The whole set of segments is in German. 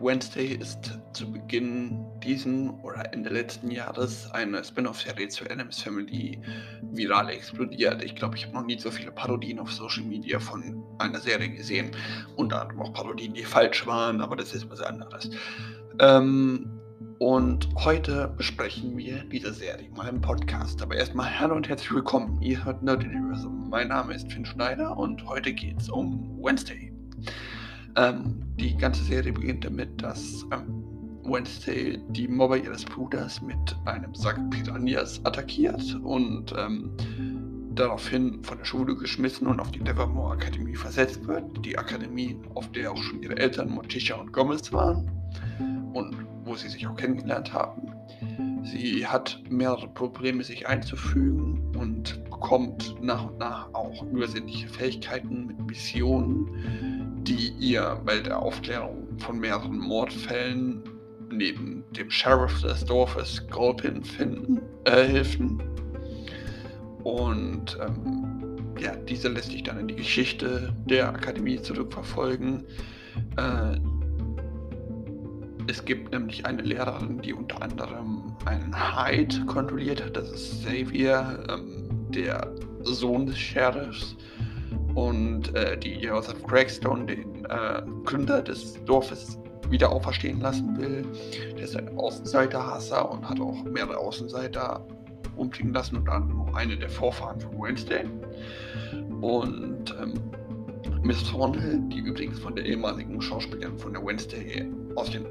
Wednesday ist zu Beginn diesen oder Ende letzten Jahres eine Spin-off-Serie zu Adams Family viral explodiert. Ich glaube, ich habe noch nie so viele Parodien auf Social Media von einer Serie gesehen. Unter anderem auch Parodien, die falsch waren, aber das ist was anderes. Ähm, und heute besprechen wir diese Serie mal im Podcast. Aber erstmal hallo und herzlich willkommen. Ihr hört Nerd Universum. Mein Name ist Finn Schneider und heute geht es um Wednesday. Ähm, die ganze Serie beginnt damit, dass ähm, Wednesday die Mobber ihres Bruders mit einem Sack Piranhas attackiert und ähm, daraufhin von der Schule geschmissen und auf die Nevermore Akademie versetzt wird. Die Akademie, auf der auch schon ihre Eltern Morticia und Gomez waren und wo sie sich auch kennengelernt haben. Sie hat mehrere Probleme, sich einzufügen und bekommt nach und nach auch übersinnliche Fähigkeiten mit Missionen, die ihr bei der Aufklärung von mehreren Mordfällen neben dem Sheriff des Dorfes Golpin finden, äh, helfen. Und ähm, ja, diese lässt sich dann in die Geschichte der Akademie zurückverfolgen. Äh, es gibt nämlich eine Lehrerin, die unter anderem einen Hyde kontrolliert hat. Das ist Xavier, ähm, der Sohn des Sheriffs und äh, die Joseph Craigstone, den äh, Gründer des Dorfes, wieder auferstehen lassen will. Der ist ein Außenseiterhasser und hat auch mehrere Außenseiter umbringen lassen, unter anderem auch eine der Vorfahren von Wednesday. Und ähm, Miss Thornhill, die übrigens von der ehemaligen Schauspielerin von der Wednesday aus den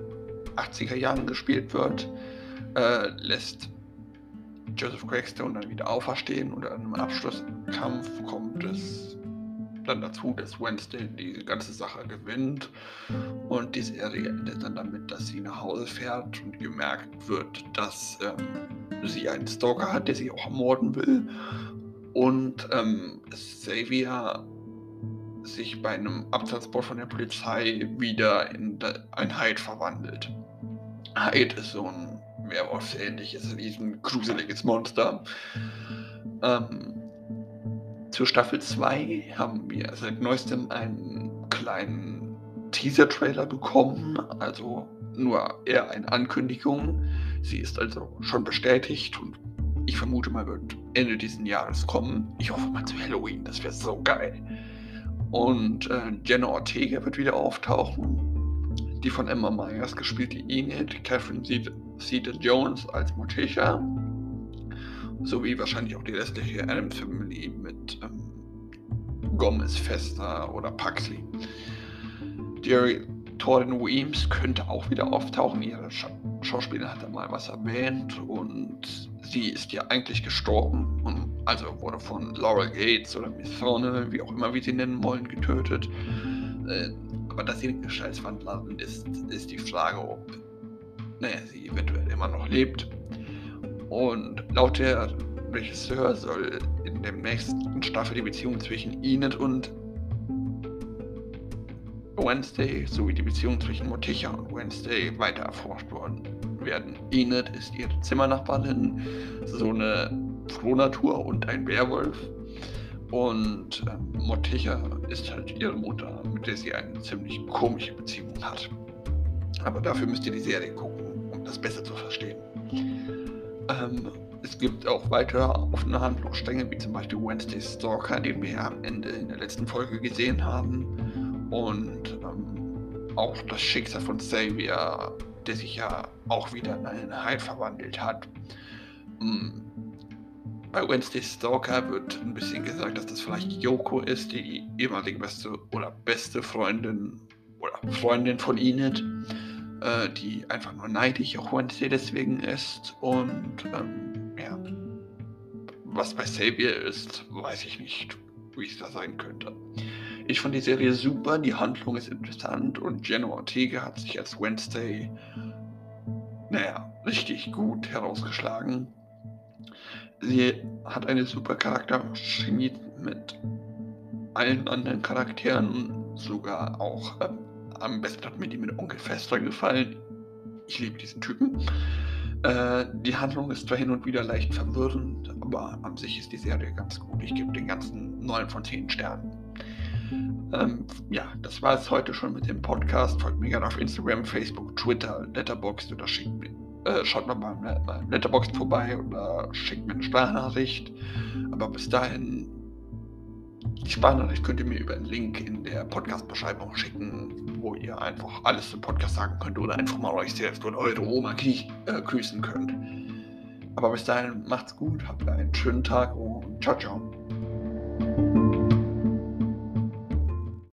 80er Jahren gespielt wird, äh, lässt Joseph Craigstone dann wieder auferstehen und in einem Abschlusskampf kommt es dann dazu, dass Wednesday die ganze Sache gewinnt und die Serie endet dann damit, dass sie nach Hause fährt und gemerkt wird, dass ähm, sie einen Stalker hat, der sie auch ermorden will und ähm, Xavier sich bei einem Abtransport von der Polizei wieder in ein Hyde verwandelt. Hyde ist so ein Werwolf-ähnliches, riesen gruseliges Monster. Ähm, zur Staffel 2 haben wir seit neuestem einen kleinen Teaser-Trailer bekommen, also nur eher eine Ankündigung. Sie ist also schon bestätigt und ich vermute mal wird Ende dieses Jahres kommen. Ich hoffe mal zu Halloween, das wäre so geil. Und äh, Jenna Ortega wird wieder auftauchen. Die von Emma Myers gespielte Enid, Catherine Zeta-Jones als Morticia sowie wahrscheinlich auch die restliche Adams Family mit ähm, Gomez, Fester oder Paxley. Jerry Torin Weems könnte auch wieder auftauchen. Ihre Scha Schauspielerin hat da mal was erwähnt und sie ist ja eigentlich gestorben und also wurde von Laura Gates oder Miss Thorne, wie auch immer wir sie nennen wollen, getötet. Äh, aber dass sie eine Gestaltswandlerin ist, ist die Frage, ob naja, sie eventuell immer noch lebt. Und laut der Regisseur soll in der nächsten Staffel die Beziehung zwischen Enid und Wednesday sowie die Beziehung zwischen Morticia und Wednesday weiter erforscht worden werden. Enid ist ihre Zimmernachbarin, so eine Frohnatur und ein Werwolf. Und ähm, Morticia ist halt ihre Mutter, mit der sie eine ziemlich komische Beziehung hat. Aber dafür müsst ihr die Serie gucken, um das besser zu verstehen. Ähm, es gibt auch weitere offene Handlungsstränge, wie zum Beispiel Wednesday Stalker, den wir am Ende in der letzten Folge gesehen haben. Und ähm, auch das Schicksal von Xavier, der sich ja auch wieder in einen Hyde verwandelt hat. Ähm, bei Wednesday Stalker wird ein bisschen gesagt, dass das vielleicht Yoko ist, die ehemalige beste oder beste Freundin oder Freundin von Enid äh, die einfach nur neidisch auf Wednesday deswegen ist. Und ähm, ja, was bei Xavier ist, weiß ich nicht, wie es da sein könnte. Ich fand die Serie super, die Handlung ist interessant und Jenna Ortega hat sich als Wednesday, naja, richtig gut herausgeschlagen. Sie hat eine super Charakterchemie mit allen anderen Charakteren, sogar auch ähm, am besten hat mir die mit Onkel Fester gefallen. Ich liebe diesen Typen. Äh, die Handlung ist zwar hin und wieder leicht verwirrend, aber an sich ist die Serie ganz gut. Ich gebe den ganzen 9 von 10 Sternen. Ähm, ja, das war es heute schon mit dem Podcast. Folgt mir gerne auf Instagram, Facebook, Twitter, Letterboxd oder schickt mir, äh, schaut mal beim Letterboxd vorbei oder schickt mir eine Sprachnachricht. Aber bis dahin, die Sprachnachricht könnt ihr mir über einen Link in der Podcast-Beschreibung schicken, ihr einfach alles zum Podcast sagen könnt oder einfach mal euch selbst oder eure Oma äh, grüßen könnt. Aber bis dahin macht's gut, habt einen schönen Tag und ciao, ciao.